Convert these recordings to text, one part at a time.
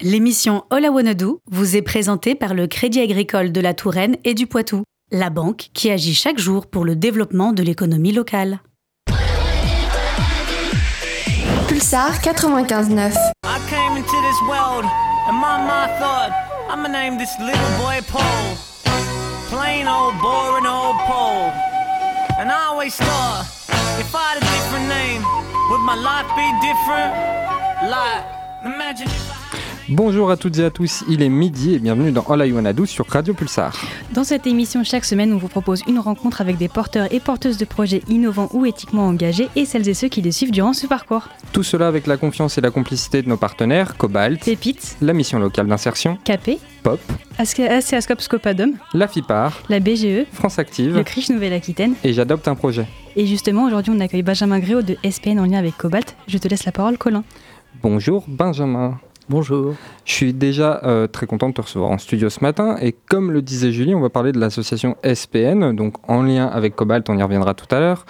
L'émission All I Wanna Do vous est présentée par le Crédit Agricole de la Touraine et du Poitou, la banque qui agit chaque jour pour le développement de l'économie locale. Pulsar 95.9. I came into this world and my mind thought I'ma name this little boy Paul. Plain old boring old Paul. And I always thought if I had a different name, would my life be different? Like, imagine if I Bonjour à toutes et à tous, il est midi et bienvenue dans All I Wanna Do sur Radio Pulsar. Dans cette émission, chaque semaine, on vous propose une rencontre avec des porteurs et porteuses de projets innovants ou éthiquement engagés et celles et ceux qui les suivent durant ce parcours. Tout cela avec la confiance et la complicité de nos partenaires Cobalt, Pépites, la mission locale d'insertion, Capé, POP, ACASCOP Scopadum, la FIPAR, la BGE, France Active le CRICH Nouvelle-Aquitaine. et J'adopte un projet. Et justement, aujourd'hui, on accueille Benjamin Gréau de SPN en lien avec Cobalt. Je te laisse la parole, Colin. Bonjour Benjamin. Bonjour. Je suis déjà euh, très content de te recevoir en studio ce matin et comme le disait Julie, on va parler de l'association SPN, donc en lien avec Cobalt, on y reviendra tout à l'heure.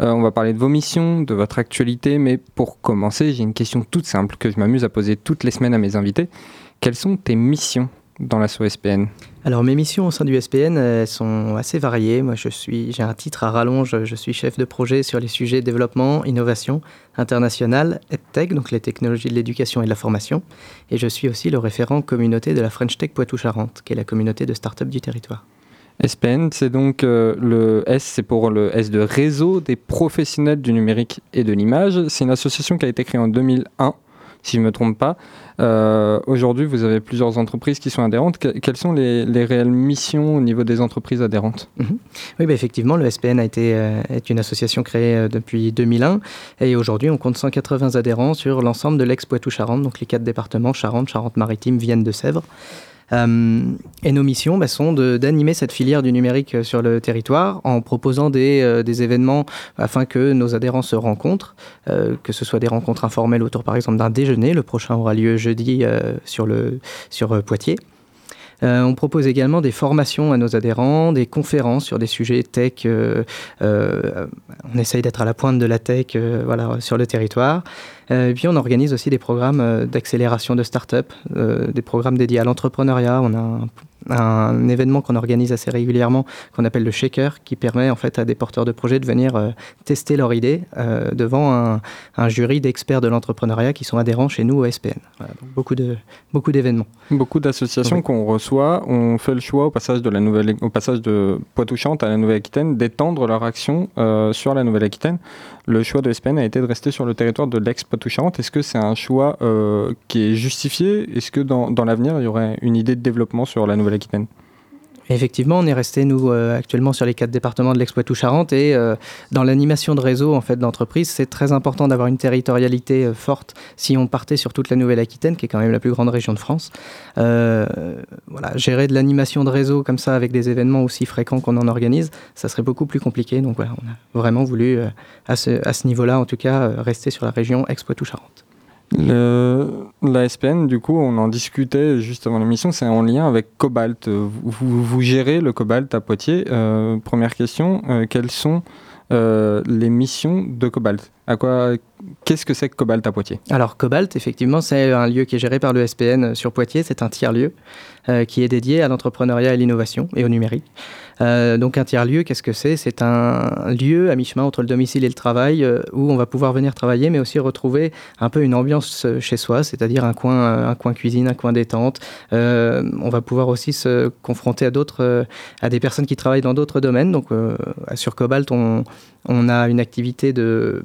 Euh, on va parler de vos missions, de votre actualité, mais pour commencer, j'ai une question toute simple que je m'amuse à poser toutes les semaines à mes invités. Quelles sont tes missions dans l'asso SPN Alors mes missions au sein du SPN sont assez variées. Moi je suis, j'ai un titre à rallonge, je suis chef de projet sur les sujets développement, innovation international, EdTech, donc les technologies de l'éducation et de la formation. Et je suis aussi le référent communauté de la French Tech Poitou-Charentes, qui est la communauté de start-up du territoire. SPN, c'est donc euh, le S, c'est pour le S de réseau des professionnels du numérique et de l'image. C'est une association qui a été créée en 2001, si je ne me trompe pas. Euh, Aujourd'hui, vous avez plusieurs entreprises qui sont adhérentes. Que- quelles sont les, les réelles missions au niveau des entreprises adhérentes? Oui, bah, effectivement, le SPN a été, euh, est une association créée euh, depuis 2001 et aujourd'hui on compte 180 adhérents sur l'ensemble de l'ex-Poitou-Charentes, donc les quatre départements Charente, Charente-Maritime, Vienne de Sèvres. Euh, et nos missions bah, sont d'animer cette filière du numérique euh, sur le territoire en proposant des, euh, des événements afin que nos adhérents se rencontrent, euh, que ce soit des rencontres informelles autour par exemple d'un déjeuner. Le prochain aura lieu jeudi euh, sur, euh, Poitiers. Euh, on propose également des formations à nos adhérents, des conférences sur des sujets tech. euh, euh, on essaye d'être à la pointe de la tech euh, voilà, sur le territoire. Euh, et puis on organise aussi des programmes euh, d'accélération de start-up, euh, des programmes dédiés à l'entrepreneuriat. On a un, un événement qu'on organise assez régulièrement qu'on appelle le Shaker, qui permet en fait à des porteurs de projets de venir euh, tester leur idée euh, devant un, un jury d'experts de l'entrepreneuriat qui sont adhérents chez nous au SPN. Voilà, donc beaucoup de beaucoup d'événements. Beaucoup d'associations Oui. qu'on reçoit ont fait le choix au passage de la nouvelle, au passage de Poitou-Charentes à la Nouvelle-Aquitaine d'étendre leur action euh, sur la Nouvelle-Aquitaine. Le choix de SPN a été de rester sur le territoire de l'ex-Poitou-Charentes. Est-ce que c'est un choix euh, qui est justifié? Est-ce que dans, dans l'avenir il y aurait une idée de développement sur la Nouvelle-Aquitaine? Effectivement, on est resté nous euh, actuellement sur les quatre départements de l'ex-Poitou-Charentes et euh, dans l'animation de réseau en fait d'entreprise, c'est très important d'avoir une territorialité euh, forte. Si on partait sur toute la Nouvelle-Aquitaine, qui est quand même la plus grande région de France, voilà, gérer de l'animation de réseau comme ça avec des événements aussi fréquents qu'on en organise, ça serait beaucoup plus compliqué. Donc voilà, on a vraiment voulu à ce, à ce niveau-là, en tout cas, rester sur la région ex-Poitou-Charentes. Le, la SPN, du coup, on en discutait juste avant l'émission, c'est en lien avec Cobalt. Vous, vous- gérez le Cobalt à Poitiers. Euh, première question, euh, quelles sont euh, les missions de Cobalt? À quoi, Qu'est-ce que c'est que Cobalt à Poitiers? Alors Cobalt, effectivement, c'est un lieu qui est géré par le SPN sur Poitiers. C'est un tiers-lieu qui est dédié à l'entrepreneuriat et l'innovation et au numérique. Euh, donc un tiers-lieu, qu'est-ce que c'est? C'est un lieu à mi-chemin entre le domicile et le travail euh, où on va pouvoir venir travailler, mais aussi retrouver un peu une ambiance euh, chez soi, c'est-à-dire un coin, cuisine, un coin détente. On va pouvoir aussi se confronter à d'autres, à des personnes qui travaillent dans d'autres domaines. Donc sur Cobalt, on, a une activité de,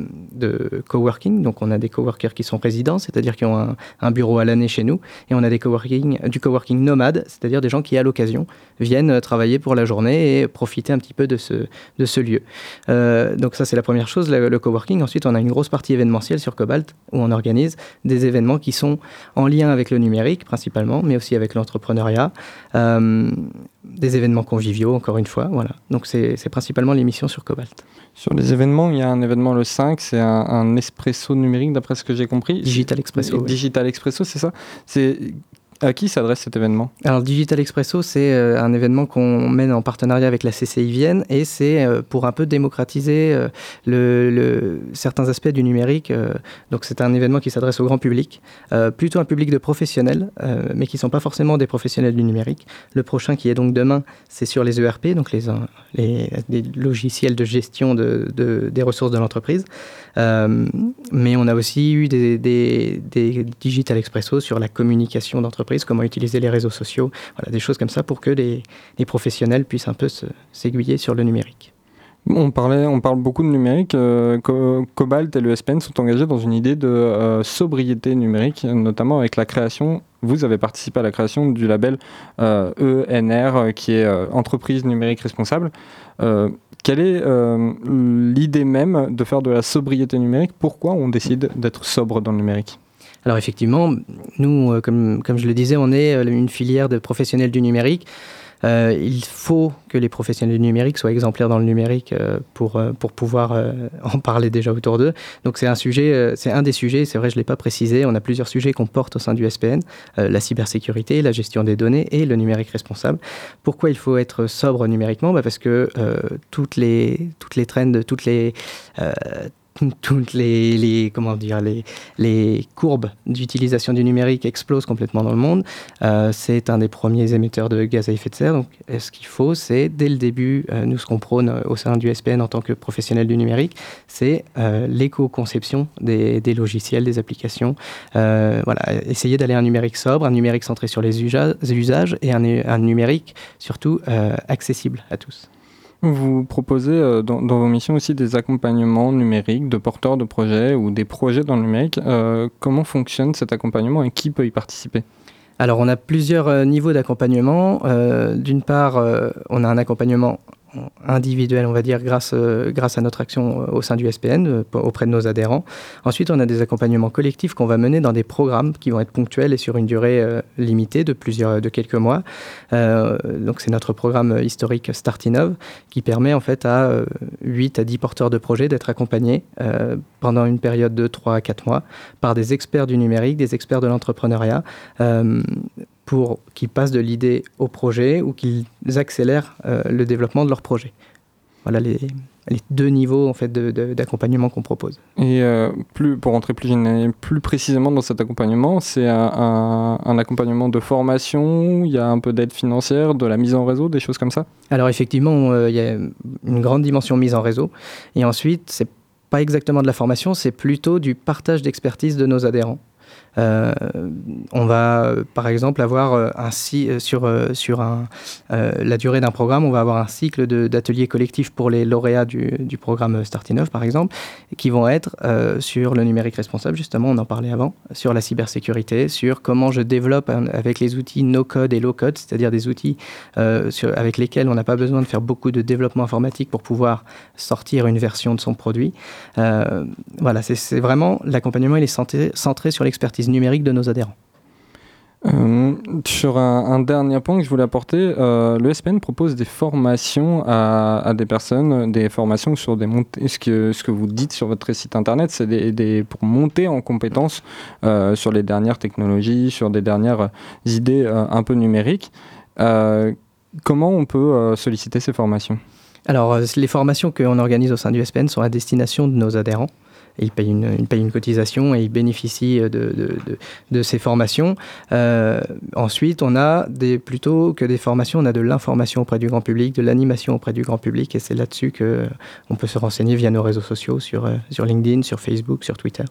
coworking, donc on a des coworkers qui sont résidents, c'est-à-dire qui ont un, bureau à l'année chez nous, et on a du coworking nomade, c'est-à-dire des gens qui à l'occasion viennent travailler pour la journée et profiter un petit peu de ce, de ce lieu. Euh, donc ça c'est la première chose, le, le coworking. Ensuite on a une grosse partie événementielle sur Cobalt où on organise des événements qui sont en lien avec le numérique principalement, mais aussi avec l'entrepreneuriat. Euh, des événements conviviaux, encore une fois. Voilà. Donc, c'est principalement l'émission sur Cobalt. Sur les événements, il y a un événement le 5, c'est un, un espresso numérique, d'après ce que j'ai compris. Digital Expresso. Digital Expresso, c'est ça? C'est À qui s'adresse cet événement? Alors Digital Expresso, c'est euh, un événement qu'on mène en partenariat avec la CCI Vienne et c'est euh, pour un peu démocratiser euh, certains aspects du numérique. donc c'est un événement qui s'adresse au grand public, plutôt un public de professionnels, mais qui ne sont pas forcément des professionnels du numérique. Le prochain qui est donc demain, c'est sur les ERP, donc les, logiciels de gestion de, des ressources de l'entreprise. mais on a aussi eu des, des, des Digital Expresso sur la communication d'entreprise comment utiliser les réseaux sociaux, des choses comme ça pour que les, professionnels puissent un peu s'aiguiller sur le numérique. On, parlait, on parle beaucoup de numérique. Euh, Cobalt et le SPN sont engagés dans une idée de euh, sobriété numérique, notamment avec la création. Vous avez participé à la création du label ENR, euh, e qui est Entreprise numérique responsable. quelle est l'idée même de faire de la sobriété numérique? Pourquoi on décide d'être sobre dans le numérique? Alors effectivement, nous, euh, comme, comme je le disais, on est euh, une filière de professionnels du numérique. Euh, il faut que les professionnels du numérique soient exemplaires dans le numérique pour, pour pouvoir en parler déjà autour d'eux. Donc c'est un sujet, c'est un des sujets, c'est vrai, je ne l'ai pas précisé, on a plusieurs sujets qu'on porte au sein du SPN, la cybersécurité, la gestion des données et le numérique responsable. Pourquoi il faut être sobre numériquement? Bah Parce que toutes, les, toutes les trends, toutes les toutes les, comment dire, les, courbes d'utilisation du numérique explosent complètement dans le monde. Euh, c'est un des premiers émetteurs de gaz à effet de serre. Donc, ce qu'il faut, c'est dès le début, euh, nous ce qu'on prône au sein du SPN en tant que professionnel du numérique, c'est euh, l'éco-conception des, logiciels, des applications. voilà, essayer d'aller à un numérique sobre, un numérique centré sur les usages et un numérique surtout accessible à tous. Vous proposez euh, dans, vos missions aussi des accompagnements numériques de porteurs de projets ou des projets dans le numérique. Euh, comment fonctionne cet accompagnement et qui peut y participer? Alors on a plusieurs euh, niveaux d'accompagnement. D'une part, on a un accompagnement individuel, on va dire, grâce, euh, grâce à notre action euh, au sein du SPN, euh, auprès de nos adhérents. Ensuite, on a des accompagnements collectifs qu'on va mener dans des programmes qui vont être ponctuels et sur une durée limitée de plusieurs, de quelques mois. donc, c'est notre programme historique Startinov qui permet en fait à 8 à 10 porteurs de projets d'être accompagnés pendant une période de 3 à 4 mois par des experts du numérique, des experts de l'entrepreneuriat pour qu'ils passent de l'idée au projet ou qu'ils accélèrent euh, le développement de leur projet. Voilà les, les deux niveaux en fait d'accompagnement qu'on propose. Et euh, plus, pour rentrer plus, plus précisément dans cet accompagnement, c'est un, un, accompagnement de formation, il y a un peu d'aide financière, de la mise en réseau, des choses comme ça? Alors effectivement, euh, il y a une grande dimension mise en réseau. Et ensuite, c'est pas exactement de la formation, c'est plutôt du partage d'expertise de nos adhérents. Euh, on va, par exemple, avoir euh, un euh, sur, sur un, la durée d'un programme, on va avoir un cycle d'ateliers collectifs pour les lauréats du, du programme Startinov, par exemple, qui vont être sur le numérique responsable, justement, on en parlait avant, sur la cybersécurité, sur comment je développe avec les outils no-code et low-code, c'est-à-dire des outils avec lesquels on n'a pas besoin de faire beaucoup de développement informatique pour pouvoir sortir une version de son produit. voilà, c'est vraiment l'accompagnement, il est centré, centré sur l'expertise numérique de nos adhérents. Euh, sur un, dernier point que je voulais apporter, euh, le SPN propose des formations à, des personnes, des formations sur des montées. Ce que, ce que vous dites sur votre site internet, c'est des, pour monter en compétences euh, sur les dernières technologies, sur des dernières idées un peu numériques. comment on peut solliciter ces formations? Alors, les formations qu'on organise au sein du SPN sont à destination de nos adhérents ils payent une, une cotisation et ils bénéficient de, de, de, ces formations. Euh, ensuite, on a des, plutôt que des formations, on a de l'information auprès du grand public, de l'animation auprès du grand public, et c'est là-dessus qu'on peut se renseigner via nos réseaux sociaux, sur, euh, sur LinkedIn, sur Facebook, sur Twitter.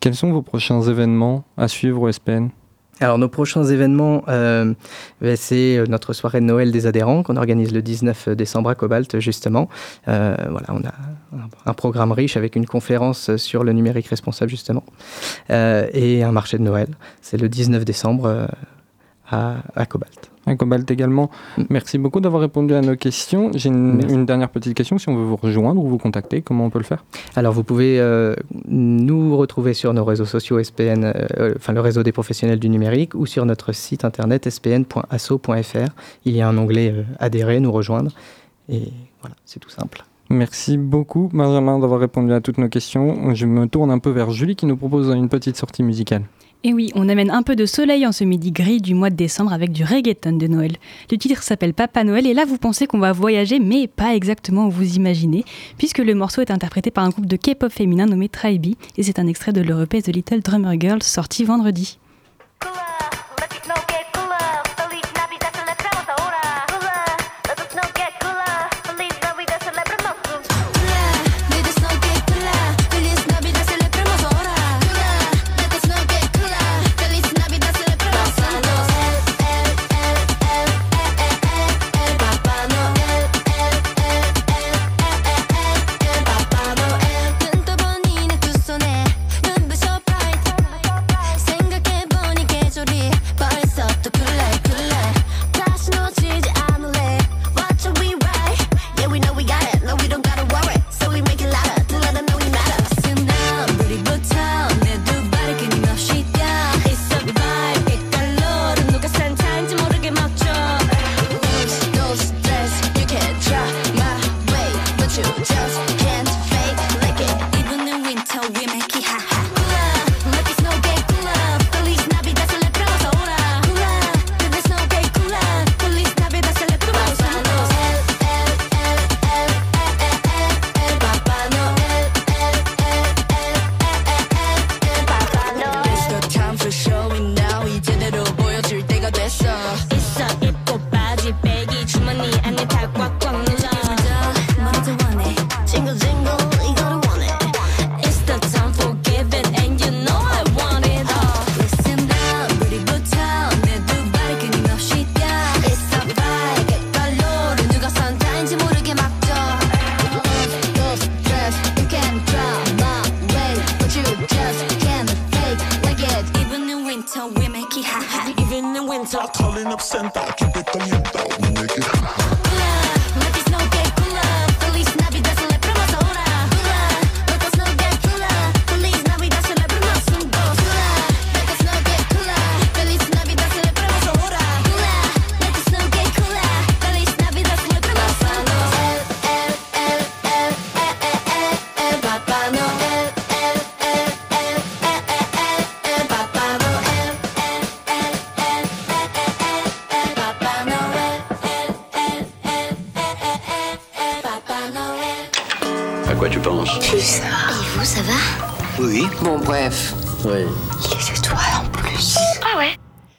Quels sont vos prochains événements à suivre au SPN alors nos prochains événements, euh, ben, c'est euh, notre soirée de Noël des adhérents qu'on organise le 19 décembre à Cobalt justement. Euh, voilà, on a un programme riche avec une conférence sur le numérique responsable justement et un marché de Noël. C'est le 19 décembre à, à Cobalt un Cobalt également. Mm. Merci beaucoup d'avoir répondu à nos questions. J'ai une, dernière petite question. Si on veut vous rejoindre ou vous contacter, comment on peut le faire? Alors, vous pouvez euh, nous retrouver sur nos réseaux sociaux SPN, euh, enfin le réseau des professionnels du numérique, ou sur notre site internet spn.asso.fr. Il y a un onglet euh, adhérer, nous rejoindre. Et voilà, c'est tout simple. Merci beaucoup, Benjamin, d'avoir répondu à toutes nos questions. Je me tourne un peu vers Julie qui nous propose une petite sortie musicale. Et oui, on amène un peu de soleil en ce midi gris du mois de décembre avec du reggaeton de Noël. Le titre s'appelle Papa Noël et là vous pensez qu'on va voyager mais pas exactement où vous imaginez puisque le morceau est interprété par un groupe de K-pop féminin nommé Tribe et c'est un extrait de leur EP The Little Drummer Girl sorti vendredi.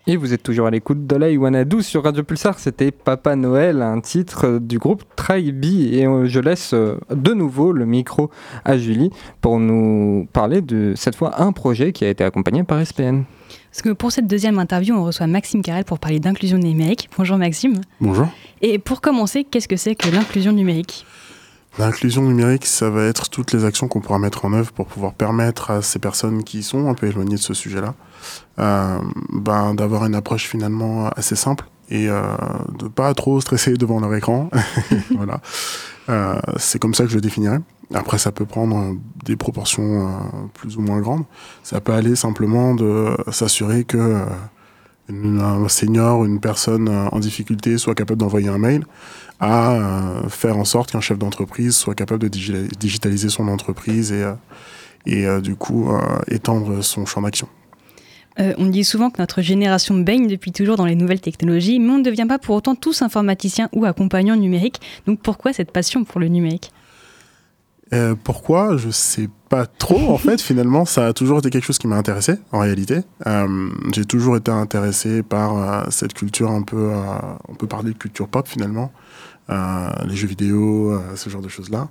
Et vous êtes toujours à l'écoute de la sur Radio Pulsar. C'était Papa Noël, un titre du groupe Tribe. Et euh, je laisse euh, de nouveau le micro à Julie pour nous parler de cette fois un projet qui a été accompagné par SPN. Parce que pour cette deuxième interview, on reçoit Maxime Carrel pour parler d'inclusion numérique. Bonjour Maxime. Bonjour. Et pour commencer, qu'est-ce que c'est que l'inclusion numérique? L'inclusion numérique, ça va être toutes les actions qu'on pourra mettre en œuvre pour pouvoir permettre à ces personnes qui sont un peu éloignées de ce sujet-là euh, ben, d'avoir une approche finalement assez simple et euh, de pas trop stresser devant leur écran. voilà. Euh, c'est comme ça que je le définirais. Après, ça peut prendre des proportions euh, plus ou moins grandes. Ça peut aller simplement de s'assurer que un senior, une personne en difficulté soit capable d'envoyer un mail, à euh, faire en sorte qu'un chef d'entreprise soit capable de digitaliser son entreprise et, euh, et euh, du coup étendre son champ d'action. on dit souvent que notre génération baigne depuis toujours dans les nouvelles technologies, mais on ne devient pas pour autant tous informaticiens ou accompagnants numériques. Donc pourquoi cette passion pour le numérique? Pourquoi? Je sais pas trop. En fait, finalement, ça a toujours été quelque chose qui m'a intéressé. En réalité, j'ai toujours été intéressé par cette culture un peu. on peut parler de culture pop finalement, euh, les jeux vidéo, euh, ce genre de choses-là.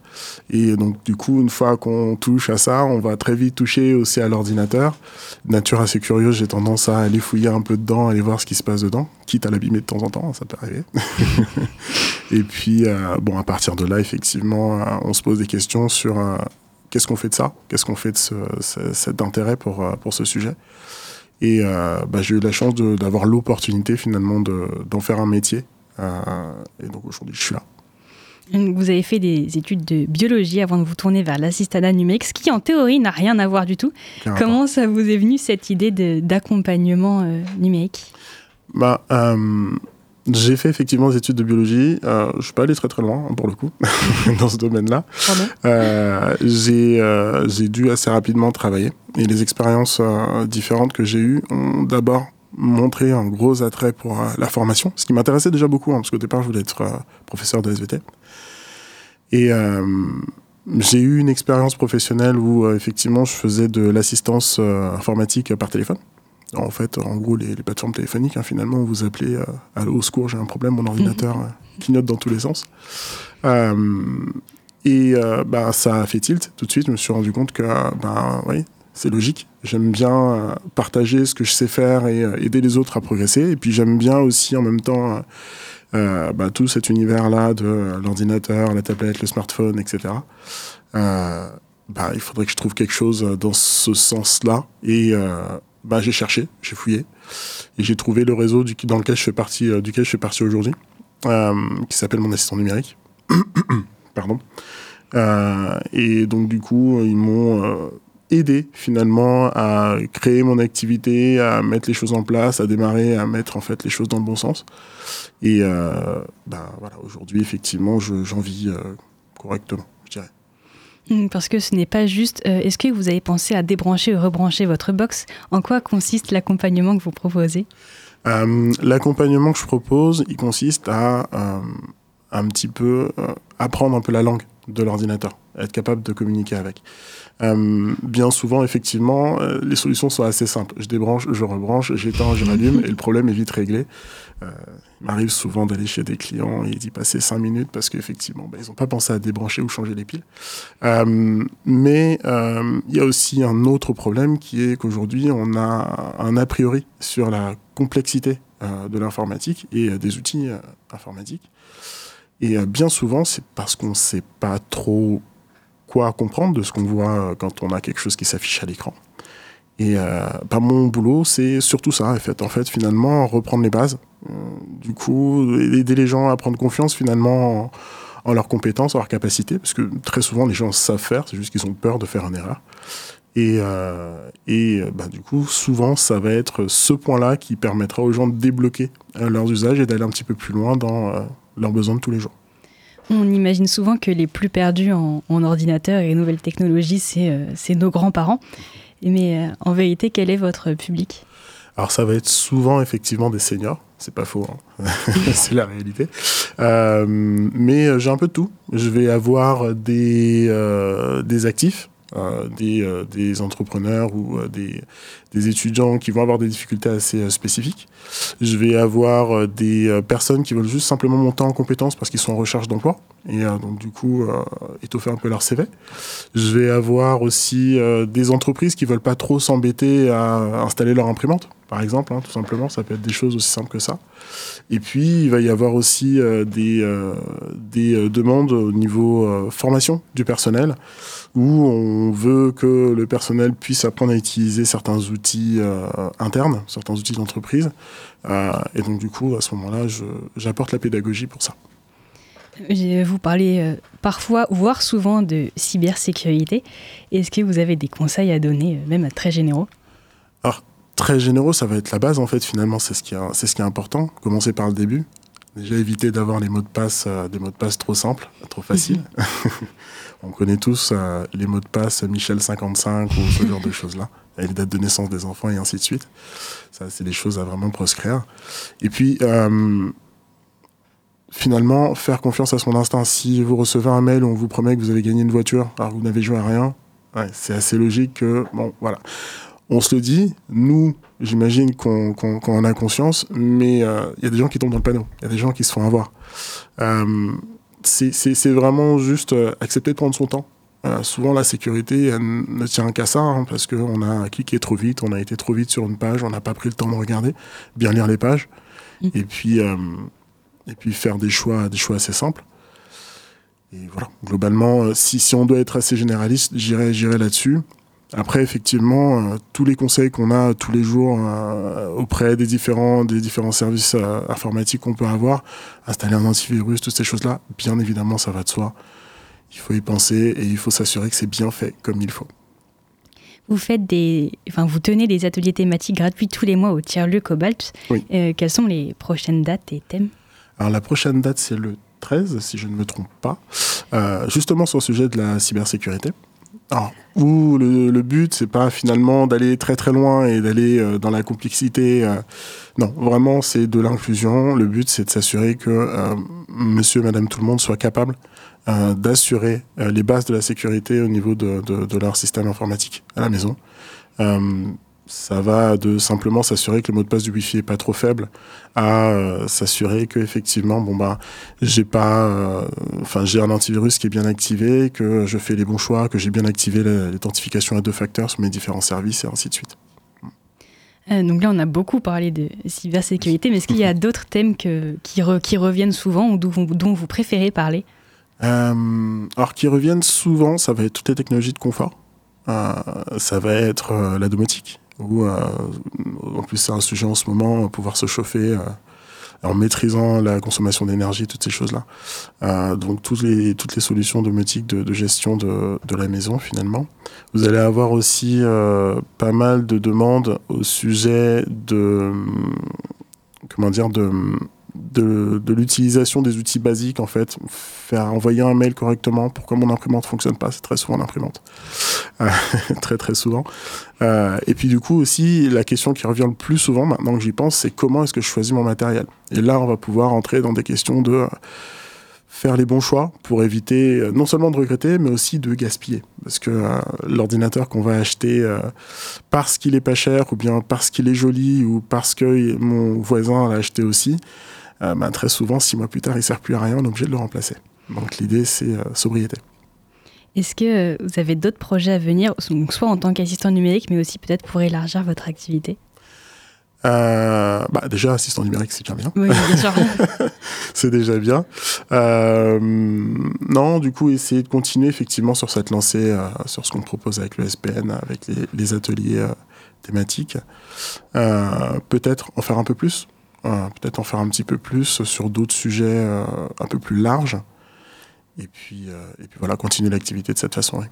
Et donc, du coup, une fois qu'on touche à ça, on va très vite toucher aussi à l'ordinateur. Nature assez curieuse, j'ai tendance à aller fouiller un peu dedans, aller voir ce qui se passe dedans, quitte à l'abîmer de temps en temps, ça peut arriver. et puis, euh, bon, à partir de là, effectivement, on se pose des questions sur qu'est-ce qu'on fait de ça? Qu'est-ce qu'on fait de ce, cet intérêt pour, pour ce sujet? Et bah, j'ai eu la chance d'avoir l'opportunité finalement d'en faire un métier euh, et donc aujourd'hui, je suis là. Vous avez fait des études de biologie avant de vous tourner vers l'assistanat numérique, ce qui en théorie n'a rien à voir du tout. Comment ça vous est venu cette idée d'accompagnement euh, numérique bah, euh, J'ai fait effectivement des études de biologie. Euh, je suis pas allé très très loin hein, pour le coup dans ce domaine-là. Euh, j'ai euh, dû assez rapidement travailler et les expériences euh, différentes que j'ai eues ont d'abord montré un gros attrait pour euh, la formation, ce qui m'intéressait déjà beaucoup hein, parce qu'au départ je voulais être euh, professeur de SVT. Et euh, j'ai eu une expérience professionnelle où effectivement je faisais de l'assistance informatique par téléphone. En fait, en gros, les, les plateformes téléphoniques, hein, finalement, on vous appelez Allô, au secours, j'ai un problème, mon ordinateur clignote dans tous les sens. Et bah, ça a fait tilt tout de suite. Je me suis rendu compte que, bah, oui, c'est logique. J'aime bien euh, partager ce que je sais faire et euh, aider les autres à progresser. Et puis j'aime bien aussi en même temps euh, bah, tout cet univers-là de l'ordinateur, la tablette, le smartphone, etc. Bah, il faudrait que je trouve quelque chose dans ce sens-là. Et bah, j'ai cherché, j'ai fouillé. Et j'ai trouvé le réseau du, dans lequel je fais partie, duquel je fais partie aujourd'hui, qui s'appelle mon assistant numérique. Pardon. Et donc, du coup, ils m'ont aidé finalement à créer mon activité, à mettre les choses en place, à démarrer, à mettre en fait les choses dans le bon sens. Et euh, ben, voilà, aujourd'hui, effectivement, je- j'en vis euh, correctement, je dirais. Hmm, Parce que ce n'est pas juste. euh, Est-ce que vous avez pensé à débrancher ou rebrancher votre box? En quoi consiste l'accompagnement que vous proposez? L'accompagnement que je propose, il consiste à un petit peu apprendre un peu la langue de l'ordinateur, être capable de communiquer avec. Euh, bien souvent, effectivement, euh, les solutions sont assez simples. Je débranche, je rebranche, j'éteins, je rallume, et le problème est vite réglé. Euh, il m'arrive souvent d'aller chez des clients et d'y passer cinq minutes parce qu'effectivement, bah, ils n'ont pas pensé à débrancher ou changer les piles. Mais il y a aussi un autre problème qui est qu'aujourd'hui, on a un a priori sur la complexité de l'informatique et des outils informatiques. Et bien souvent, c'est parce qu'on ne sait pas trop quoi comprendre de ce qu'on voit euh, quand on a quelque chose qui s'affiche à l'écran. Et euh, bah, mon boulot, c'est surtout ça, en fait. En fait, finalement, reprendre les bases. Euh, du coup, aider les gens à prendre confiance, finalement, en, leurs compétences, en leurs capacités. Parce que très souvent, les gens savent faire, c'est juste qu'ils ont peur de faire une erreur. Et, euh, et bah, du coup, souvent, ça va être ce point-là qui permettra aux gens de débloquer leurs usages et d'aller un petit peu plus loin dans leurs besoins de tous les jours. On imagine souvent que les plus perdus en, en ordinateur et nouvelles technologies, c'est euh, nos grands-parents. Mais euh, en vérité, quel est votre public? Alors ça va être souvent effectivement des seniors, c'est pas faux, hein. c'est la réalité. Euh, mais j'ai un peu de tout. Je vais avoir des, des actifs, des, euh, des entrepreneurs ou euh, des, des étudiants qui vont avoir des difficultés assez euh, spécifiques. Je vais avoir euh, des euh, personnes qui veulent juste simplement monter en compétences parce qu'ils sont en recherche d'emploi et euh, donc du coup euh, étoffer un peu leur CV. Je vais avoir aussi euh, des entreprises qui veulent pas trop s'embêter à installer leur imprimante, par exemple, hein, tout simplement. Ça peut être des choses aussi simples que ça. Et puis il va y avoir aussi euh, des, euh, des euh, demandes au niveau euh, formation du personnel où on veut que le personnel puisse apprendre à utiliser certains outils internes, certains outils d'entreprise. Et donc du coup, à ce moment-là, j'apporte la pédagogie pour ça. Vous parlez parfois, voire souvent, de cybersécurité. Est-ce que vous avez des conseils à donner, même très généraux? Très généreux, ça va être la base en fait. Finalement, c'est ce qui est, c'est ce qui est important. Commencer par le début. Déjà éviter d'avoir les mots de passe, euh, des mots de passe trop simples, trop faciles. On connaît tous euh, les mots de passe Michel 55 ou ce genre de choses-là, avec les dates de naissance des enfants et ainsi de suite. Ça, c'est des choses à vraiment proscrire. Et puis, euh, finalement, faire confiance à son instinct. Si vous recevez un mail où on vous promet que vous allez gagner une voiture alors que vous n'avez joué à rien, ouais, c'est assez logique que, bon, voilà. On se le dit, nous, j'imagine qu'on en a conscience, mais il y a des gens qui tombent dans le panneau, il y a des gens qui se font avoir. Euh, c'est vraiment juste euh, accepter de prendre son temps. Euh, souvent, la sécurité elle ne tient qu'à ça, hein, parce qu'on a cliqué trop vite, on a été trop vite sur une page, on n'a pas pris le temps de regarder, bien lire les pages, Mm. et puis euh, et puis faire des choix, des choix assez simples. Et voilà, globalement, euh, si, si on doit être assez généraliste, j'irai là-dessus. Après, effectivement, euh, tous les conseils qu'on a tous les jours euh, auprès des différents, des différents services euh, informatiques qu'on peut avoir, installer un antivirus, toutes ces choses-là, bien évidemment, ça va de soi. Il faut y penser et il faut s'assurer que c'est bien fait comme il faut. Vous faites des, enfin, vous tenez des ateliers thématiques gratuits tous les mois au tiers-lieu Cobalt. Oui. Quelles sont les prochaines dates et thèmes? Alors la prochaine date, c'est le 13, si je ne me trompe pas, justement sur le sujet de la cybersécurité. Alors, où le, le but, c'est pas finalement d'aller très très loin et d'aller euh, dans la complexité. euh, non, vraiment, c'est de l'inclusion. Le but, c'est de s'assurer que euh, monsieur, madame, tout le monde soit capable euh, d'assurer les bases de la sécurité au niveau de- de leur système informatique à la maison. Ça va de simplement s'assurer que le mot de passe du Wi-Fi est pas trop faible à euh, s'assurer que effectivement bon bah j'ai pas euh, enfin j'ai un antivirus qui est bien activé que je fais les bons choix que j'ai bien activé l'identification à deux facteurs sur mes différents services et ainsi de suite. Euh, Donc là, on a beaucoup parlé de cybersécurité, mais est-ce qu'il y a d'autres thèmes que, qui, re- qui reviennent souvent ou dont, vous- dont vous préférez parler? Alors qui reviennent souvent ça va être toutes les technologies de confort. Euh, ça va être euh, la domotique euh, en plus c'est un sujet en ce moment pouvoir se chauffer euh, en maîtrisant la consommation d'énergie, toutes ces choses-là. Euh, donc toutes les, solutions domotiques de, de gestion de, la maison finalement. Vous allez avoir aussi euh, pas mal de demandes au sujet de comment dire de de, l'utilisation des outils basiques en fait, faire envoyer un mail correctement. Pourquoi mon imprimante fonctionne pas C'est très souvent l'imprimante, Euh, très très souvent. Euh, et puis du coup aussi la question qui revient le plus souvent maintenant que j'y pense, c'est comment est-ce que je choisis mon matériel? Et là on va pouvoir entrer dans des questions de euh, faire les bons choix pour éviter non seulement de regretter, mais aussi de gaspiller. Parce que l'ordinateur qu'on va acheter parce qu'il est pas cher, ou bien parce qu'il est joli, ou parce que mon voisin l'a acheté aussi, euh, ben, très souvent, six mois plus tard, il sert plus à rien, on est obligé de le remplacer. Donc l'idée, c'est euh, sobriété. Est-ce que euh, vous avez d'autres projets à venir, donc soit en tant qu'assistant numérique, mais aussi peut-être pour élargir votre activité? Euh, bah, déjà, assistant numérique, c'est déjà bien. Oui, bien sûr. c'est déjà bien. Euh, non, du coup, essayer de continuer effectivement sur cette lancée, euh, sur ce qu'on propose avec le SPN, avec les, les ateliers thématiques. Peut-être en faire un peu plus. Euh, peut-être en faire un petit peu plus sur d'autres sujets euh, un peu plus larges. Et puis, euh, et puis voilà, continuer l'activité de cette façon. oui.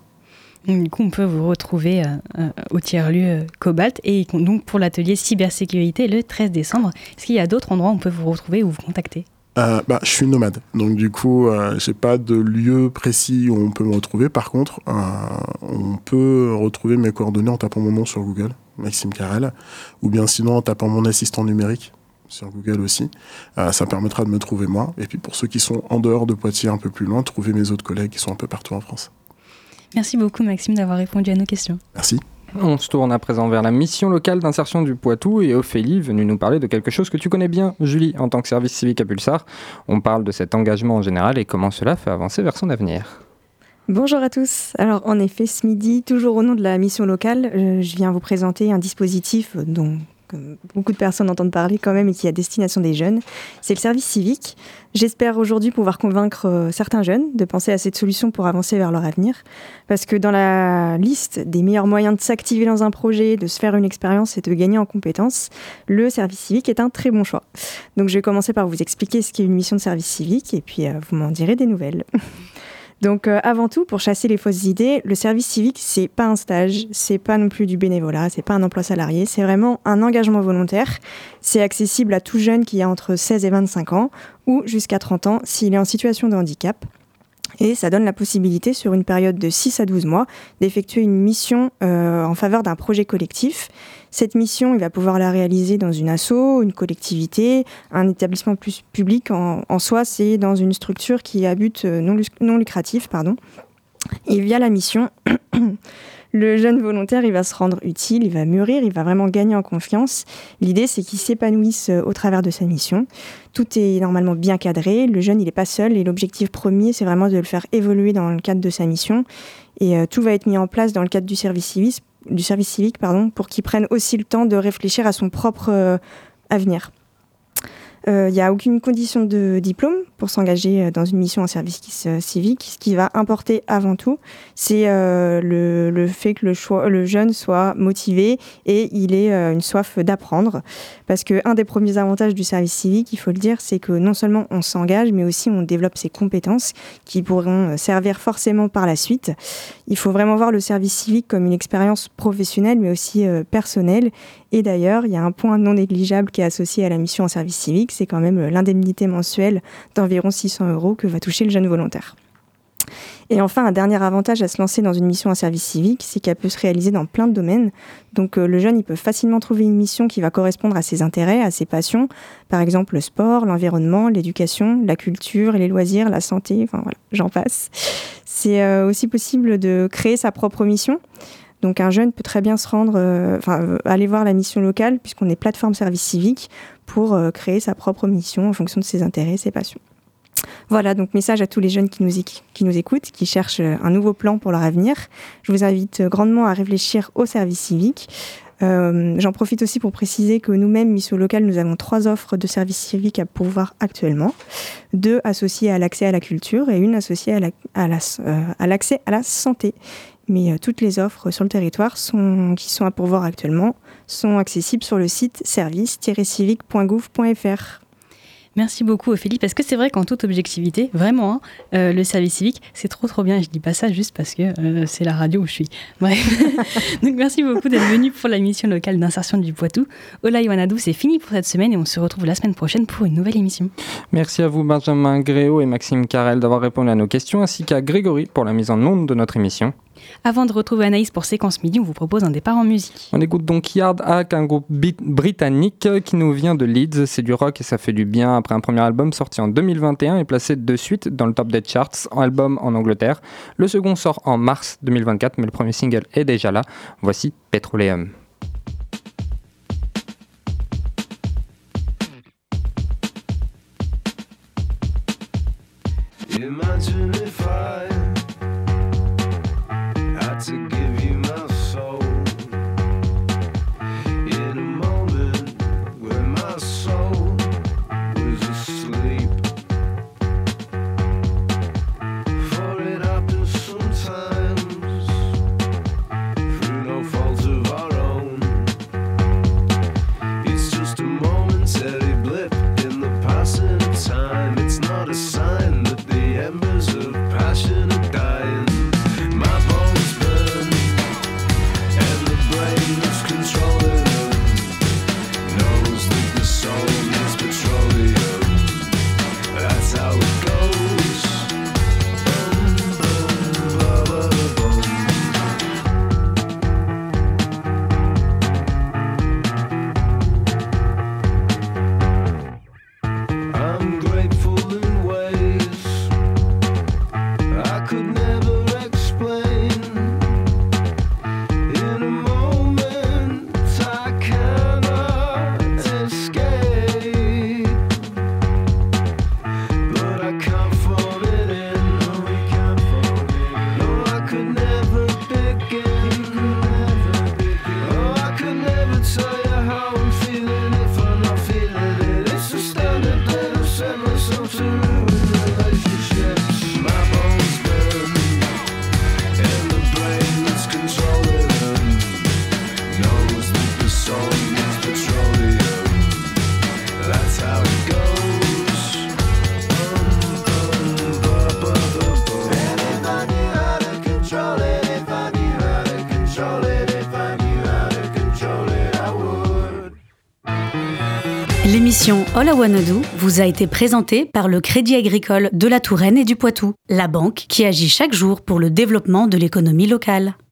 Du coup, on peut vous retrouver euh, au tiers-lieu Cobalt et donc pour l'atelier cybersécurité le 13 décembre. Est-ce qu'il y a d'autres endroits où on peut vous retrouver ou vous contacter? Euh, bah, je suis nomade, donc du coup, euh, j'ai pas de lieu précis où on peut me retrouver. Par contre, on peut retrouver mes coordonnées en tapant mon nom sur Google, Maxime Carrel, ou bien sinon en tapant mon assistant numérique sur Google aussi. Euh, ça permettra de me trouver moi. Et puis pour ceux qui sont en dehors de Poitiers, un peu plus loin, trouver mes autres collègues qui sont un peu partout en France. Merci beaucoup Maxime d'avoir répondu à nos questions. Merci. On se tourne à présent vers la mission locale d'insertion du Poitou et Ophélie venue nous parler de quelque chose que tu connais bien, Julie, en tant que service civique à Pulsar. On parle de cet engagement en général et comment cela fait avancer vers son avenir. Bonjour à tous. Alors en effet, ce midi, toujours au nom de la mission locale, euh, je viens vous présenter un dispositif dont beaucoup de personnes entendent parler quand même et qui est à destination des jeunes. C'est le service civique. J'espère aujourd'hui pouvoir convaincre euh, certains jeunes de penser à cette solution pour avancer vers leur avenir. Parce que dans la liste des meilleurs moyens de s'activer dans un projet, de se faire une expérience et de gagner en compétences, le service civique est un très bon choix. Donc je vais commencer par vous expliquer ce qu'est une mission de service civique et puis euh, vous m'en direz des nouvelles. Donc euh, avant tout, pour chasser les fausses idées, le service civique c'est pas un stage, c'est pas non plus du bénévolat, c'est pas un emploi salarié, c'est vraiment un engagement volontaire. C'est accessible à tout jeune qui a entre 16 et 25 ans ou jusqu'à 30 ans s'il est en situation de handicap. Et ça donne la possibilité, sur une période de 6 à 12 mois, d'effectuer une mission euh, en faveur d'un projet collectif. Cette mission, il va pouvoir la réaliser dans une asso, une collectivité, un établissement plus public. En, soi, c'est dans une structure qui a but euh, non lucratif. Pardon. Et via la mission, le jeune volontaire, il va se rendre utile, il va mûrir, il va vraiment gagner en confiance. L'idée, c'est qu'il s'épanouisse euh, au travers de sa mission. Tout est normalement bien cadré. Le jeune, il n'est pas seul et l'objectif premier, c'est vraiment de le faire évoluer dans le cadre de sa mission. Et euh, tout va être mis en place dans le cadre du service civique, du service civique pardon, pour qu'il prenne aussi le temps de réfléchir à son propre euh, avenir. Il n'y a aucune condition de diplôme pour s'engager dans une mission en service civique. Ce qui va importer avant tout, c'est le, le, fait que le, le jeune soit motivé et il ait une soif d'apprendre. Parce qu'un des premiers avantages du service civique, il faut le dire, c'est que non seulement on s'engage, mais aussi on développe ses compétences qui pourront servir forcément par la suite. Il faut vraiment voir le service civique comme une expérience professionnelle, mais aussi personnelle. Et d'ailleurs, il y a un point non négligeable qui est associé à la mission en service civique, c'est quand même l'indemnité mensuelle d'environ 600 euros que va toucher le jeune volontaire. Et enfin, un dernier avantage à se lancer dans une mission en service civique, c'est qu'elle peut se réaliser dans plein de domaines. Donc le jeune, il peut facilement trouver une mission qui va correspondre à ses intérêts, à ses passions, par exemple le sport, l'environnement, l'éducation, la culture les loisirs, la santé, enfin voilà, j'en passe. C'est aussi possible de créer sa propre mission. Donc un jeune peut très bien se rendre, euh, enfin euh, aller voir la mission locale puisqu'on est plateforme service civique pour euh, créer sa propre mission en fonction de ses intérêts, ses passions. Voilà, donc message à tous les jeunes qui nous, qui nous écoutent, qui cherchent un nouveau plan pour leur avenir. Je vous invite grandement à réfléchir au service civique. J'en profite aussi pour préciser que nous-mêmes, Mission Locale, nous avons trois offres de services civiques à pourvoir actuellement. Deux associées à l'accès à la culture et une associée à l'accès à, la, à, à la santé mais euh, toutes les offres sur le territoire sont, qui sont à pourvoir actuellement sont accessibles sur le site service-civique.gouv.fr. Merci beaucoup Ophélie, parce que c'est vrai qu'en toute objectivité, vraiment, hein, euh, le service civique, c'est trop trop bien. Et je dis pas ça juste parce que euh, c'est la radio où je suis. Donc merci beaucoup d'être venu pour la mission locale d'insertion du Poitou. Ola Iwanadou, c'est fini pour cette semaine et on se retrouve la semaine prochaine pour une nouvelle émission. Merci à vous Benjamin Gréau et Maxime Carrel d'avoir répondu à nos questions, ainsi qu'à Grégory pour la mise en onde de notre émission. Avant de retrouver Anaïs pour Séquence Midi, on vous propose un départ en musique. On écoute donc Yard Hack, un groupe britannique qui nous vient de Leeds. C'est du rock et ça fait du bien après un premier album sorti en 2021 et placé de suite dans le top des charts, en album en Angleterre. Le second sort en mars 2024, mais le premier single est déjà là. Voici Petroleum. Vous a été présentée par le Crédit Agricole de la Touraine et du Poitou, la banque qui agit chaque jour pour le développement de l'économie locale.